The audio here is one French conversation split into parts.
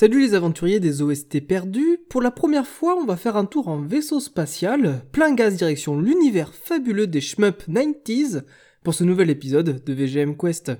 Salut les aventuriers des OST perdus, pour la première fois on va faire un tour en vaisseau spatial, plein gaz direction l'univers fabuleux des shmup 90s, pour ce nouvel épisode de VGM Quest.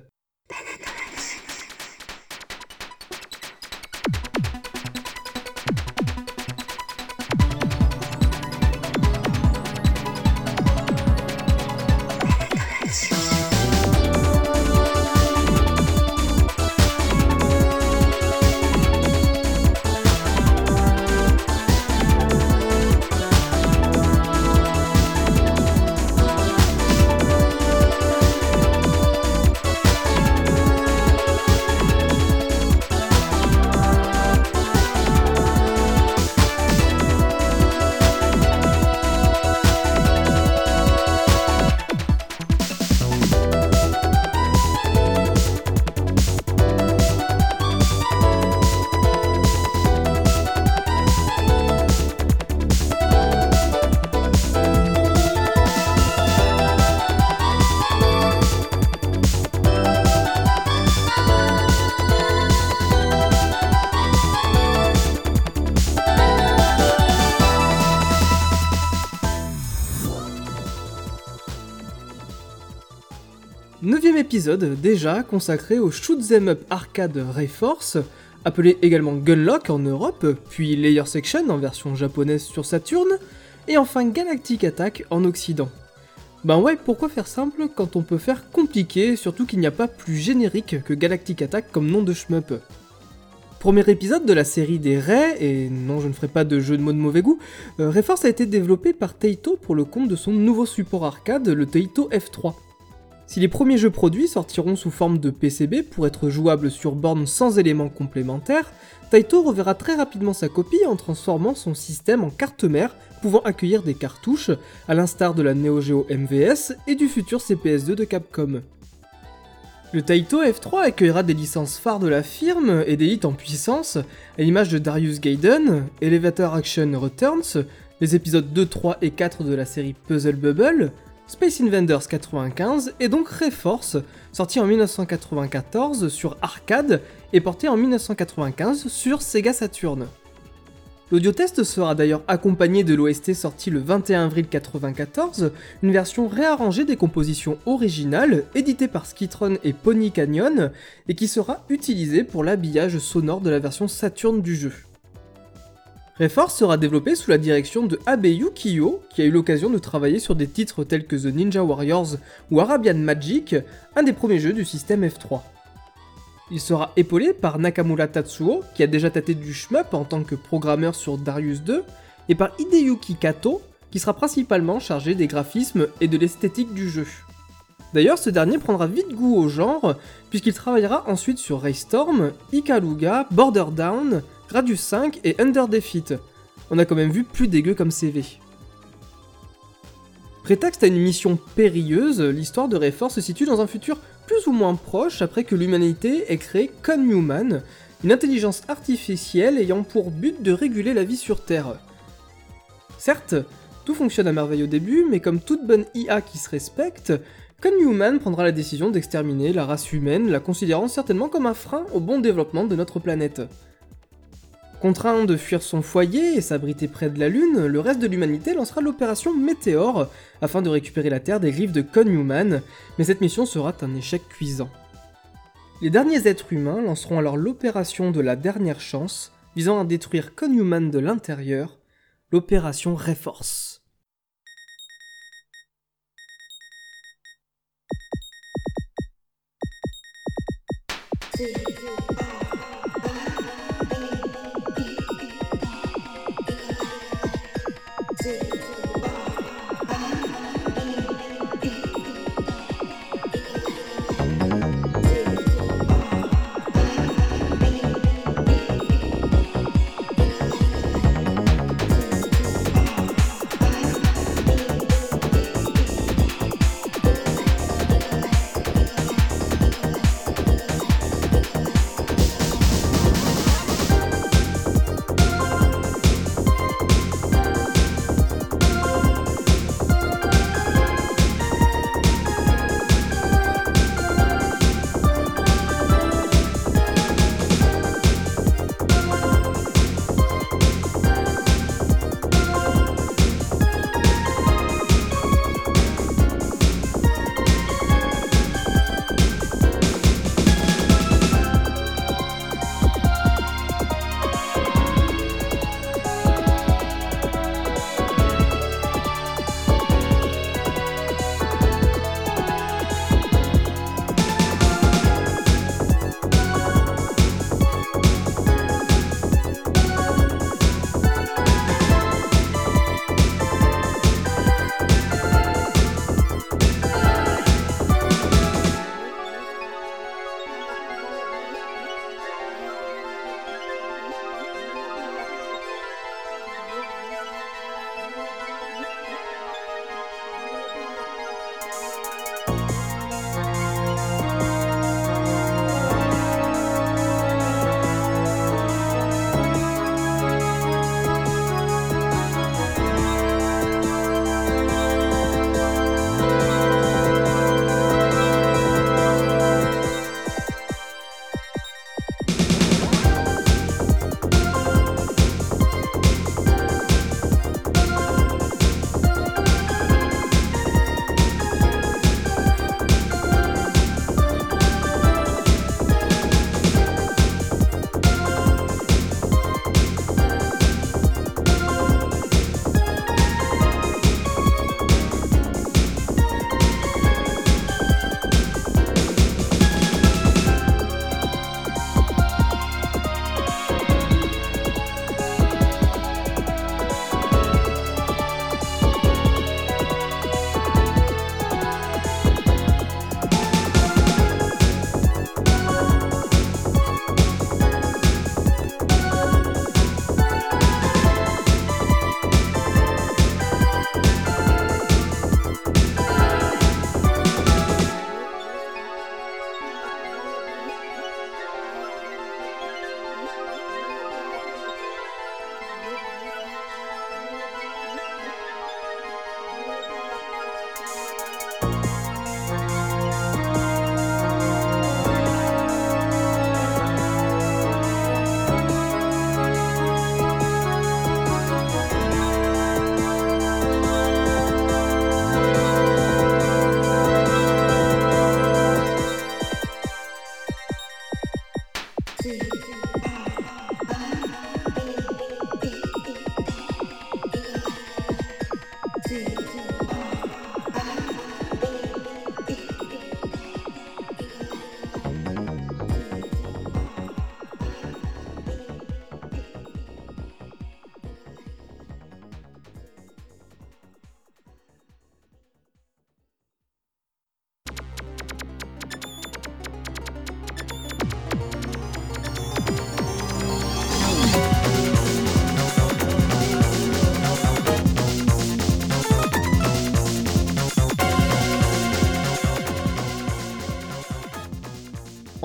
Épisode déjà consacré au shoot'em up arcade Rayforce, appelé également Gunlock en Europe, puis Layer Section en version japonaise sur Saturn, et enfin Galactic Attack en Occident. Ben ouais, pourquoi faire simple quand on peut faire compliqué, surtout qu'il n'y a pas plus générique que Galactic Attack comme nom de shmup. Premier épisode de la série des Ray, et non je ne ferai pas de jeu de mots de mauvais goût, euh, Rayforce a été développé par Taito pour le compte de son nouveau support arcade, le Taito F3. Si les premiers jeux produits sortiront sous forme de PCB pour être jouables sur borne sans éléments complémentaires, Taito reverra très rapidement sa copie en transformant son système en carte mère pouvant accueillir des cartouches, à l'instar de la Neo Geo MVS et du futur CPS2 de Capcom. Le Taito F3 accueillera des licences phares de la firme et des hits en puissance, à l'image de Darius Gaiden, Elevator Action Returns, les épisodes 2, 3 et 4 de la série Puzzle Bubble, Space Invaders 95 et donc Reforce, sorti en 1994 sur arcade et porté en 1995 sur Sega Saturn. L'audiotest sera d'ailleurs accompagné de l'OST sorti le 21 avril 1994, une version réarrangée des compositions originales éditées par Skitron et Pony Canyon et qui sera utilisée pour l'habillage sonore de la version Saturn du jeu. Reforce sera développé sous la direction de Abe Yukio, qui a eu l'occasion de travailler sur des titres tels que The Ninja Warriors ou Arabian Magic, un des premiers jeux du système F3. Il sera épaulé par Nakamura Tatsuo, qui a déjà tâté du shmup en tant que programmeur sur Darius 2, et par Hideyuki Kato, qui sera principalement chargé des graphismes et de l'esthétique du jeu. D'ailleurs, ce dernier prendra vite goût au genre, puisqu'il travaillera ensuite sur Raystorm, Ikaruga, Border Down, Gradius 5 et Under Defeat. On a quand même vu plus dégueu comme CV. Prétexte à une mission périlleuse, l'histoire de Rayforce se situe dans un futur plus ou moins proche après que l'humanité ait créé Conhuman, une intelligence artificielle ayant pour but de réguler la vie sur Terre. Certes, tout fonctionne à merveille au début, mais comme toute bonne IA qui se respecte, Conhuman prendra la décision d'exterminer la race humaine, la considérant certainement comme un frein au bon développement de notre planète. Contraint de fuir son foyer et s'abriter près de la Lune, le reste de l'humanité lancera l'opération Météore afin de récupérer la Terre des griffes de Con Newman, mais cette mission sera un échec cuisant. Les derniers êtres humains lanceront alors l'opération de la dernière chance, visant à détruire Con de l'intérieur, l'opération Reforce.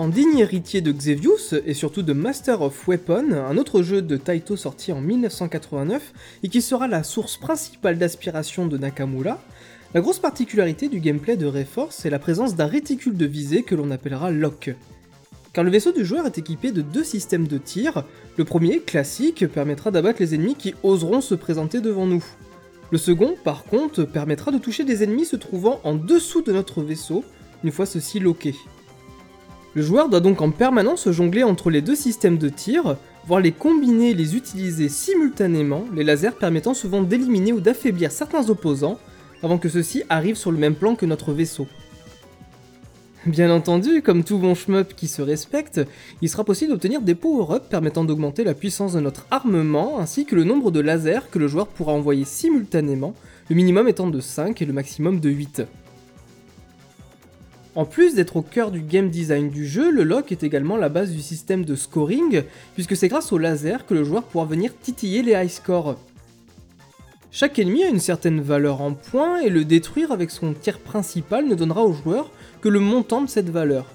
En digne héritier de Xevious et surtout de Master of Weapon, un autre jeu de Taito sorti en 1989 et qui sera la source principale d'aspiration de Nakamura, la grosse particularité du gameplay de Reforce est la présence d'un réticule de visée que l'on appellera lock. Car le vaisseau du joueur est équipé de deux systèmes de tir. Le premier, classique, permettra d'abattre les ennemis qui oseront se présenter devant nous. Le second, par contre, permettra de toucher des ennemis se trouvant en dessous de notre vaisseau, une fois ceci loqué. Le joueur doit donc en permanence jongler entre les deux systèmes de tir, voire les combiner et les utiliser simultanément, les lasers permettant souvent d'éliminer ou d'affaiblir certains opposants, avant que ceux-ci arrivent sur le même plan que notre vaisseau. Bien entendu, comme tout bon shmup qui se respecte, il sera possible d'obtenir des power-ups permettant d'augmenter la puissance de notre armement, ainsi que le nombre de lasers que le joueur pourra envoyer simultanément, le minimum étant de 5 et le maximum de 8. En plus d'être au cœur du game design du jeu, le lock est également la base du système de scoring, puisque c'est grâce au laser que le joueur pourra venir titiller les high scores. Chaque ennemi a une certaine valeur en points et le détruire avec son tir principal ne donnera au joueur que le montant de cette valeur.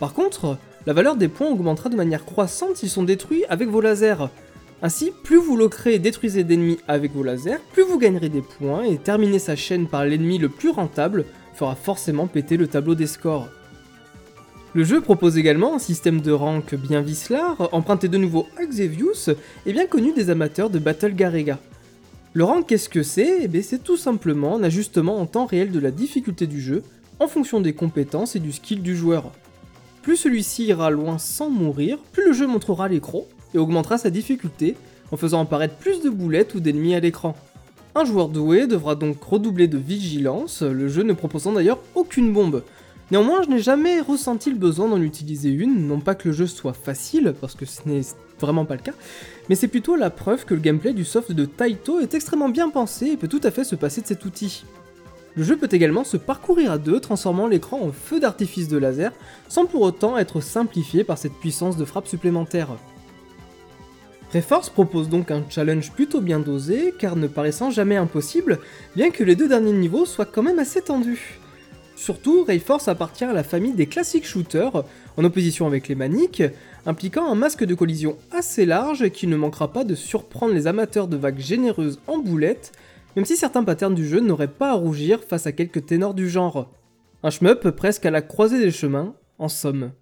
Par contre, la valeur des points augmentera de manière croissante s'ils sont détruits avec vos lasers. Ainsi, plus vous locrez et détruisez d'ennemis avec vos lasers, plus vous gagnerez des points et terminer sa chaîne par l'ennemi le plus rentable fera forcément péter le tableau des scores. Le jeu propose également un système de rank bien vicelard, emprunté de nouveau à Xevious et bien connu des amateurs de Battle Garega. Le rank qu'est-ce que c'est? Eh C'est tout simplement un ajustement en temps réel de la difficulté du jeu en fonction des compétences et du skill du joueur. Plus celui-ci ira loin sans mourir, plus le jeu montrera l'écran et augmentera sa difficulté en faisant apparaître plus de boulettes ou d'ennemis à l'écran. Un joueur doué devra donc redoubler de vigilance, le jeu ne proposant d'ailleurs aucune bombe. Néanmoins, je n'ai jamais ressenti le besoin d'en utiliser une, non pas que le jeu soit facile, parce que ce n'est vraiment pas le cas, mais c'est plutôt la preuve que le gameplay du soft de Taito est extrêmement bien pensé et peut tout à fait se passer de cet outil. Le jeu peut également se parcourir à deux, transformant l'écran en feu d'artifice de laser, sans pour autant être simplifié par cette puissance de frappe supplémentaire. Reforce propose donc un challenge plutôt bien dosé, car ne paraissant jamais impossible, bien que les deux derniers niveaux soient quand même assez tendus. Surtout, Rayforce appartient à la famille des classiques shooters, en opposition avec les maniques, impliquant un masque de collision assez large qui ne manquera pas de surprendre les amateurs de vagues généreuses en boulettes, même si certains patterns du jeu n'auraient pas à rougir face à quelques ténors du genre. Un shmup presque à la croisée des chemins, en somme.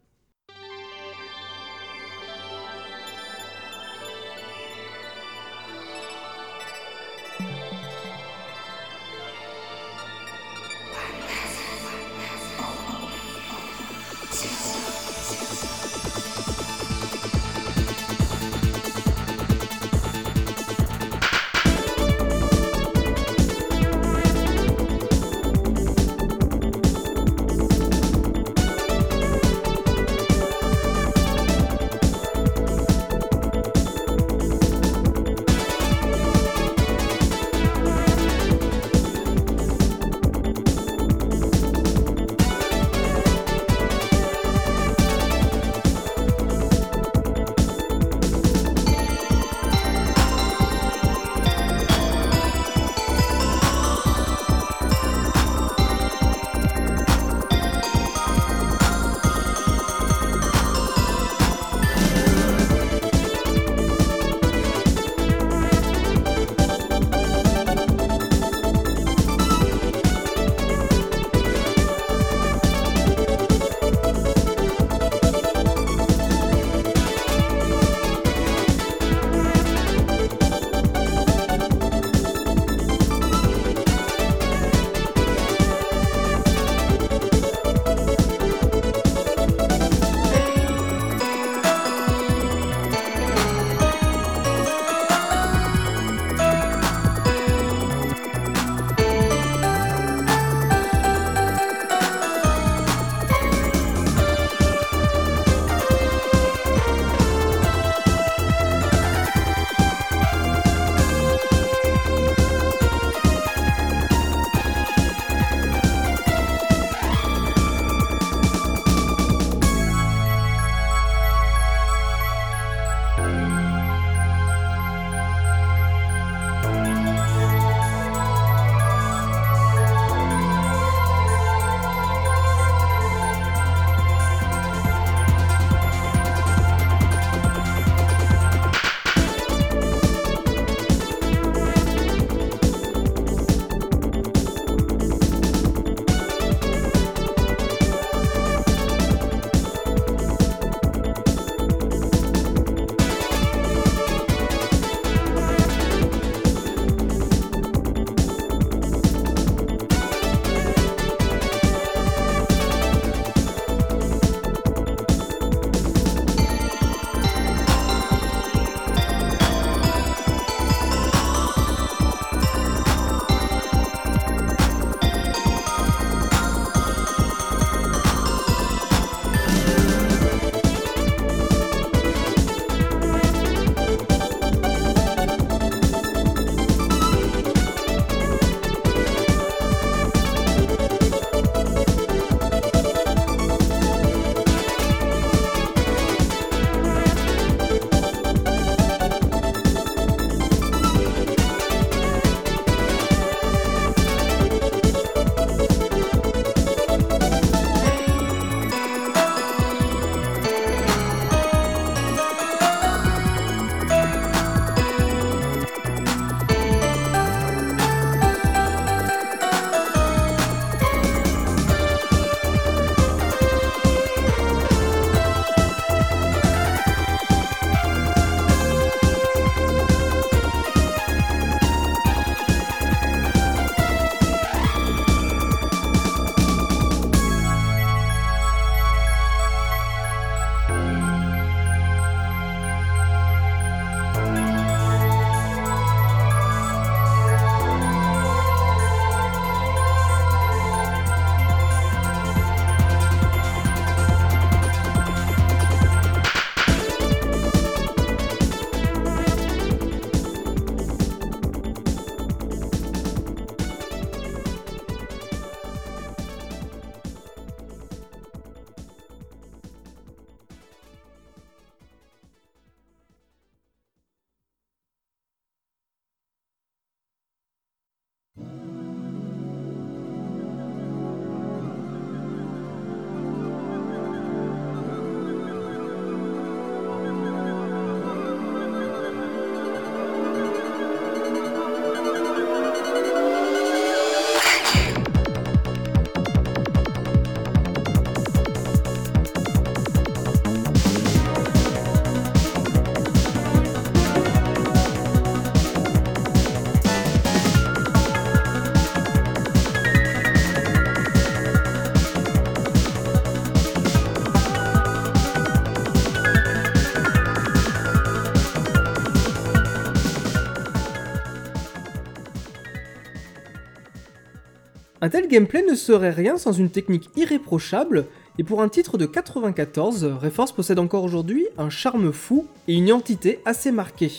Tel gameplay ne serait rien sans une technique irréprochable, et pour un titre de 94, Reforce possède encore aujourd'hui un charme fou et une identité assez marquée.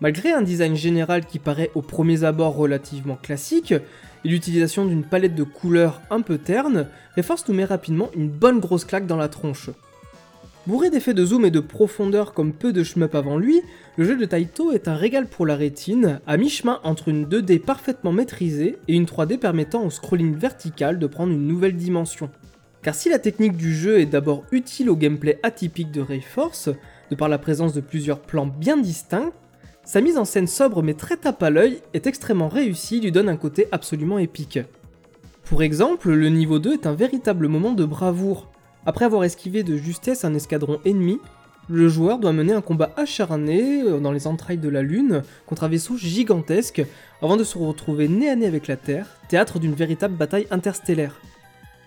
Malgré un design général qui paraît au premier abord relativement classique, et l'utilisation d'une palette de couleurs un peu terne, Reforce nous met rapidement une bonne grosse claque dans la tronche. Bourré d'effets de zoom et de profondeur comme peu de shmup avant lui, le jeu de Taito est un régal pour la rétine, à mi-chemin entre une 2D parfaitement maîtrisée et une 3D permettant au scrolling vertical de prendre une nouvelle dimension. Car si la technique du jeu est d'abord utile au gameplay atypique de Rayforce, de par la présence de plusieurs plans bien distincts, sa mise en scène sobre mais très tape à l'œil est extrêmement réussie et lui donne un côté absolument épique. Pour exemple, le niveau 2 est un véritable moment de bravoure, après avoir esquivé de justesse un escadron ennemi, le joueur doit mener un combat acharné euh, dans les entrailles de la Lune contre un vaisseau gigantesque avant de se retrouver nez à nez avec la Terre, théâtre d'une véritable bataille interstellaire.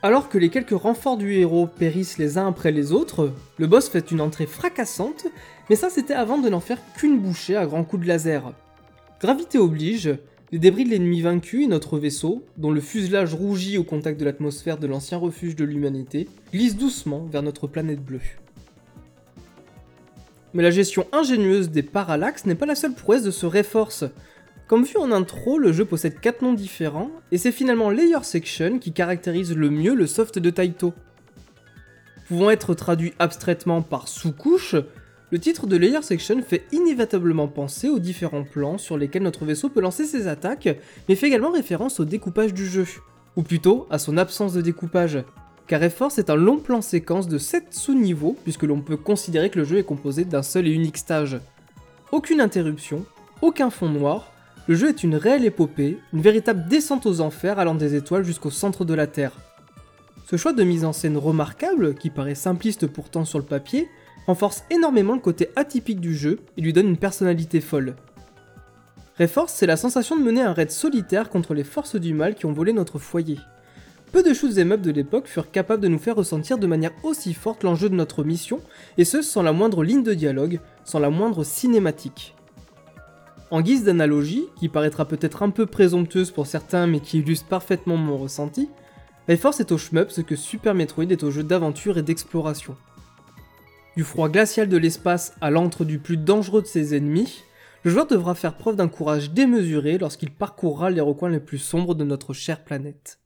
Alors que les quelques renforts du héros périssent les uns après les autres, le boss fait une entrée fracassante, mais ça c'était avant de n'en faire qu'une bouchée à grands coups de laser. Gravité oblige, les débris de l'ennemi vaincu et notre vaisseau, dont le fuselage rougit au contact de l'atmosphère de l'ancien refuge de l'humanité, glissent doucement vers notre planète bleue. Mais la gestion ingénieuse des parallaxes n'est pas la seule prouesse de ce Reforce. Comme vu en intro, le jeu possède 4 noms différents, et c'est finalement Layer Section qui caractérise le mieux le soft de Taito. Pouvant être traduit abstraitement par sous-couche, le titre de Layer Section fait inévitablement penser aux différents plans sur lesquels notre vaisseau peut lancer ses attaques, mais fait également référence au découpage du jeu, ou plutôt à son absence de découpage. Car F-Force est un long plan séquence de 7 sous-niveaux, puisque l'on peut considérer que le jeu est composé d'un seul et unique stage. Aucune interruption, aucun fond noir, le jeu est une réelle épopée, une véritable descente aux enfers allant des étoiles jusqu'au centre de la Terre. Ce choix de mise en scène remarquable, qui paraît simpliste pourtant sur le papier, renforce énormément le côté atypique du jeu et lui donne une personnalité folle. Reforce, c'est la sensation de mener un raid solitaire contre les forces du mal qui ont volé notre foyer. Peu de shoots up de l'époque furent capables de nous faire ressentir de manière aussi forte l'enjeu de notre mission, et ce sans la moindre ligne de dialogue, sans la moindre cinématique. En guise d'analogie, qui paraîtra peut-être un peu présomptueuse pour certains mais qui illustre parfaitement mon ressenti, Reforce est au shmup ce que Super Metroid est au jeu d'aventure et d'exploration. Du froid glacial de l'espace à l'antre du plus dangereux de ses ennemis, le joueur devra faire preuve d'un courage démesuré lorsqu'il parcourra les recoins les plus sombres de notre chère planète.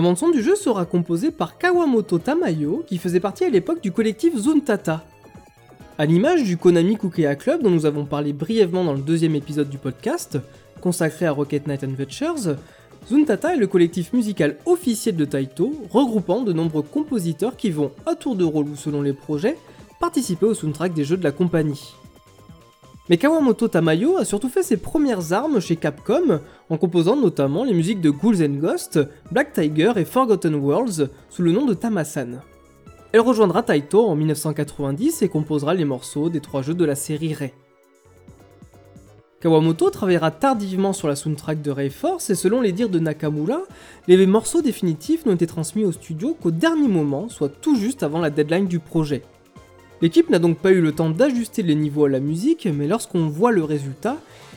La bande-son du jeu sera composée par Kawamoto Tamayo, qui faisait partie à l'époque du collectif Zuntata. À l'image du Konami Kukea Club dont nous avons parlé brièvement dans le deuxième épisode du podcast, consacré à Rocket Knight Adventures, Zuntata est le collectif musical officiel de Taito, regroupant de nombreux compositeurs qui vont, à tour de rôle ou selon les projets, participer au soundtrack des jeux de la compagnie. Mais Kawamoto Tamayo a surtout fait ses premières armes chez Capcom, en composant notamment les musiques de Ghouls and Ghosts, Black Tiger et Forgotten Worlds sous le nom de Tamasan. Elle rejoindra Taito en 1990 et composera les morceaux des trois jeux de la série Ray. Kawamoto travaillera tardivement sur la soundtrack de Ray Force et selon les dires de Nakamura, les morceaux définitifs n'ont été transmis au studio qu'au dernier moment, soit tout juste avant la deadline du projet. L'équipe n'a donc pas eu le temps d'ajuster les niveaux à la musique, mais lorsqu'on voit le résultat,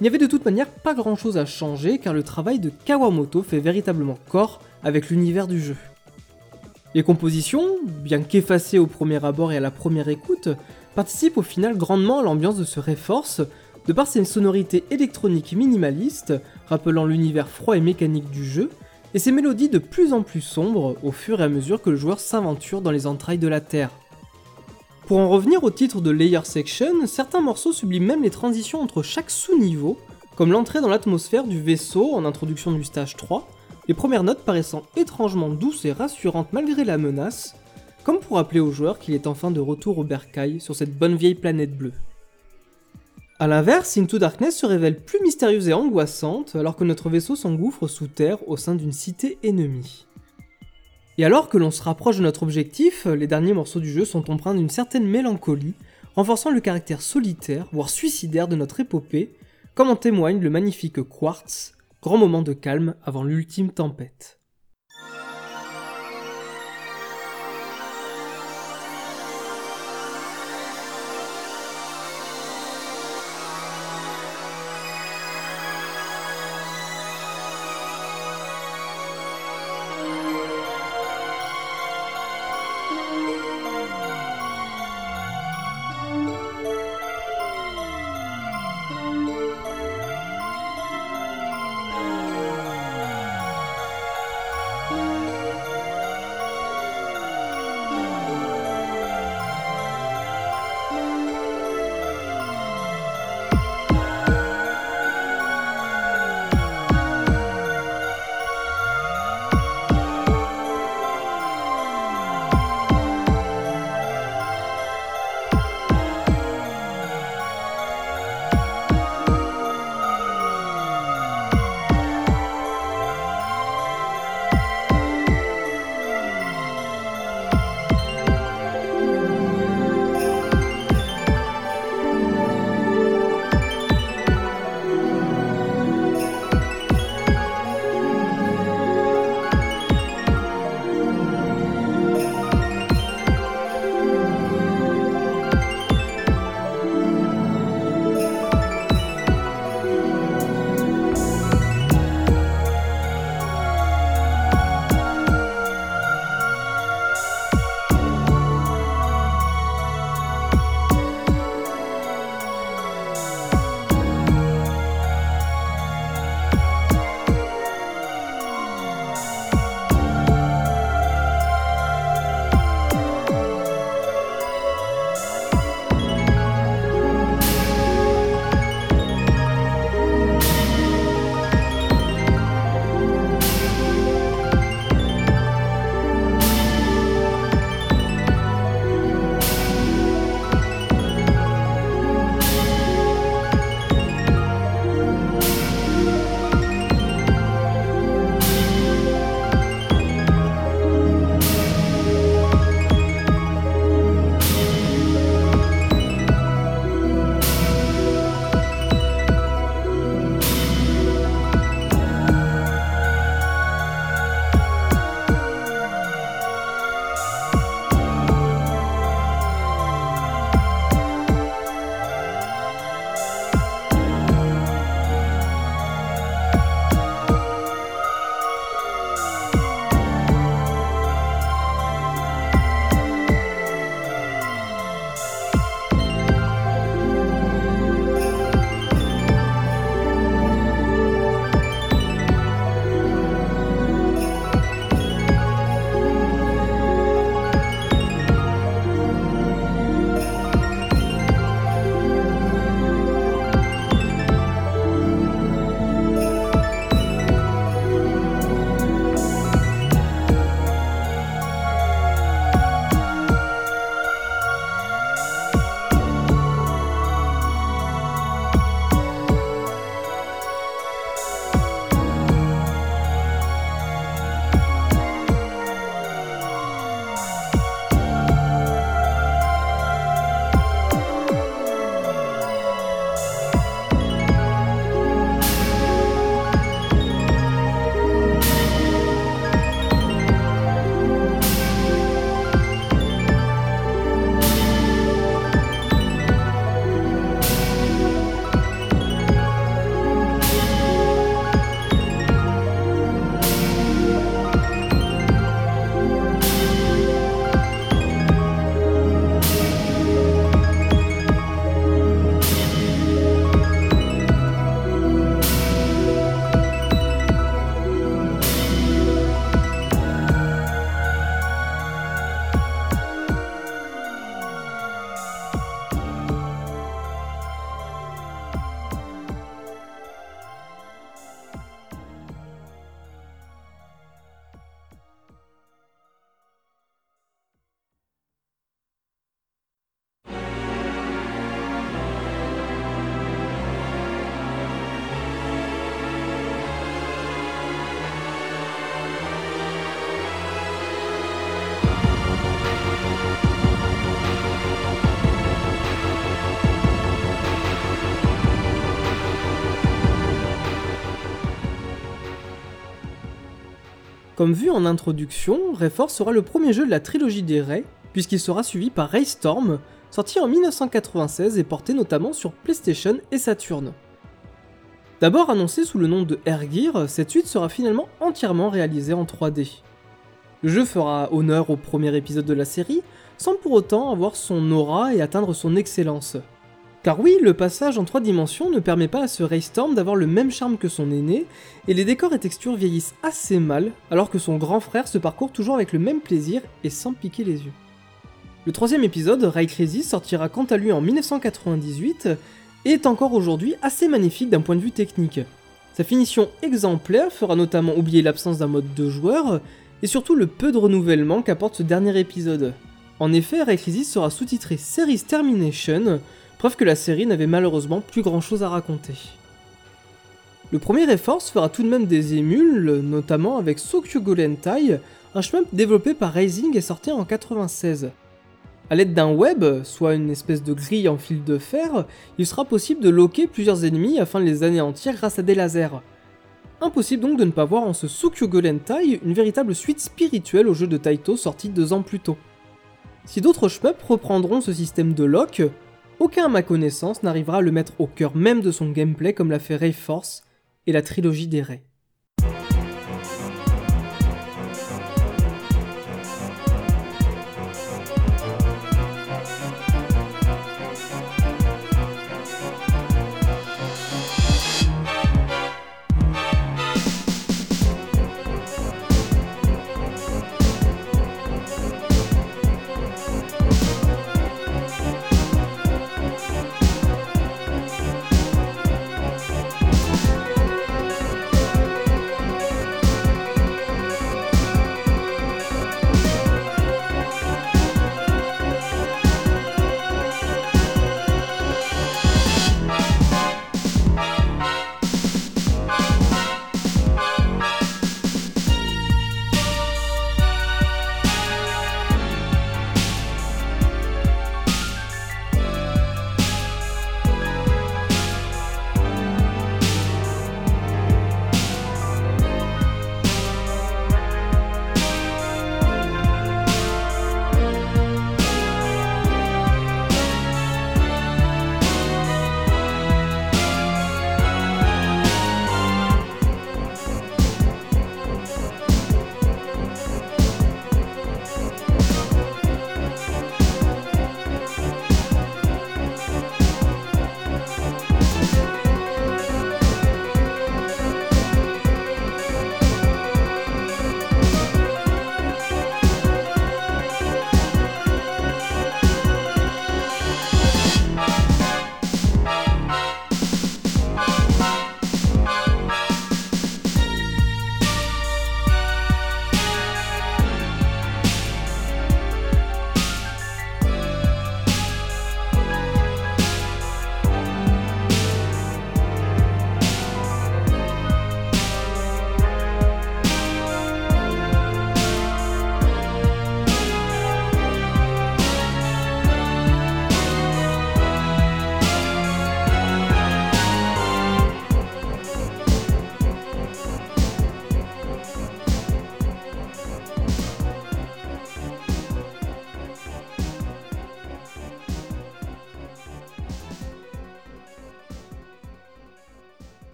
il n'y avait de toute manière pas grand chose à changer car le travail de Kawamoto fait véritablement corps avec l'univers du jeu. Les compositions, bien qu'effacées au premier abord et à la première écoute, participent au final grandement à l'ambiance de ce Reforce, de par ses sonorités électroniques minimalistes, rappelant l'univers froid et mécanique du jeu, et ses mélodies de plus en plus sombres au fur et à mesure que le joueur s'aventure dans les entrailles de la Terre. Pour en revenir au titre de Layer Section, certains morceaux subliment même les transitions entre chaque sous-niveau, comme l'entrée dans l'atmosphère du vaisseau en introduction du stage 3, les premières notes paraissant étrangement douces et rassurantes malgré la menace, comme pour rappeler au joueur qu'il est enfin de retour au bercail sur cette bonne vieille planète bleue. A l'inverse, Into Darkness se révèle plus mystérieuse et angoissante alors que notre vaisseau s'engouffre sous terre au sein d'une cité ennemie. Et alors que l'on se rapproche de notre objectif, les derniers morceaux du jeu sont empreints d'une certaine mélancolie, renforçant le caractère solitaire, voire suicidaire de notre épopée, comme en témoigne le magnifique Quartz, grand moment de calme avant l'ultime tempête. Comme vu en introduction, Rayforce sera le premier jeu de la trilogie des Ray, puisqu'il sera suivi par Raystorm, sorti en 1996 et porté notamment sur PlayStation et Saturn. D'abord annoncé sous le nom de Air Gear, cette suite sera finalement entièrement réalisée en 3D. Le jeu fera honneur au premier épisode de la série, sans pour autant avoir son aura et atteindre son excellence. Car oui, le passage en 3 dimensions ne permet pas à ce Raystorm d'avoir le même charme que son aîné, et les décors et textures vieillissent assez mal, alors que son grand frère se parcourt toujours avec le même plaisir et sans piquer les yeux. Le troisième épisode, Ray Crisis, sortira quant à lui en 1998 et est encore aujourd'hui assez magnifique d'un point de vue technique. Sa finition exemplaire fera notamment oublier l'absence d'un mode de joueur et surtout le peu de renouvellement qu'apporte ce dernier épisode. En effet, Ray Crisis sera sous-titré Series Termination, preuve que la série n'avait malheureusement plus grand chose à raconter. Le premier Reforce fera tout de même des émules, notamment avec Sokyo Golentai, un shmup développé par Rising et sorti en 96. A l'aide d'un web, soit une espèce de grille en fil de fer, il sera possible de loquer plusieurs ennemis afin de les anéantir grâce à des lasers. Impossible donc de ne pas voir en ce Sukyo Golentai une véritable suite spirituelle au jeu de Taito sorti deux ans plus tôt. Si d'autres shmups reprendront ce système de lock, aucun à ma connaissance n'arrivera à le mettre au cœur même de son gameplay comme l'a fait Rayforce et la trilogie des Ray.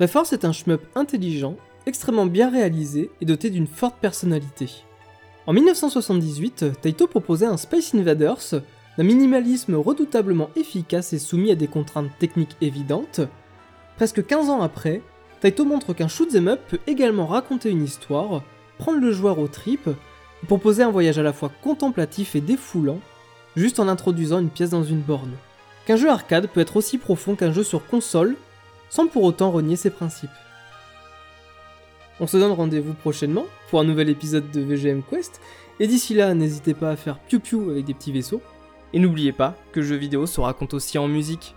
Reforce est un shmup intelligent, extrêmement bien réalisé et doté d'une forte personnalité. En 1978, Taito proposait un Space Invaders, d'un minimalisme redoutablement efficace et soumis à des contraintes techniques évidentes. Presque 15 ans après, Taito montre qu'un shoot'em up peut également raconter une histoire, prendre le joueur aux tripes, et proposer un voyage à la fois contemplatif et défoulant, juste en introduisant une pièce dans une borne. qu'un jeu arcade peut être aussi profond qu'un jeu sur console, sans pour autant renier ses principes. On se donne rendez-vous prochainement pour un nouvel épisode de VGM Quest, et d'ici là, n'hésitez pas à faire piou piou avec des petits vaisseaux. Et n'oubliez pas que le jeu vidéo se raconte aussi en musique.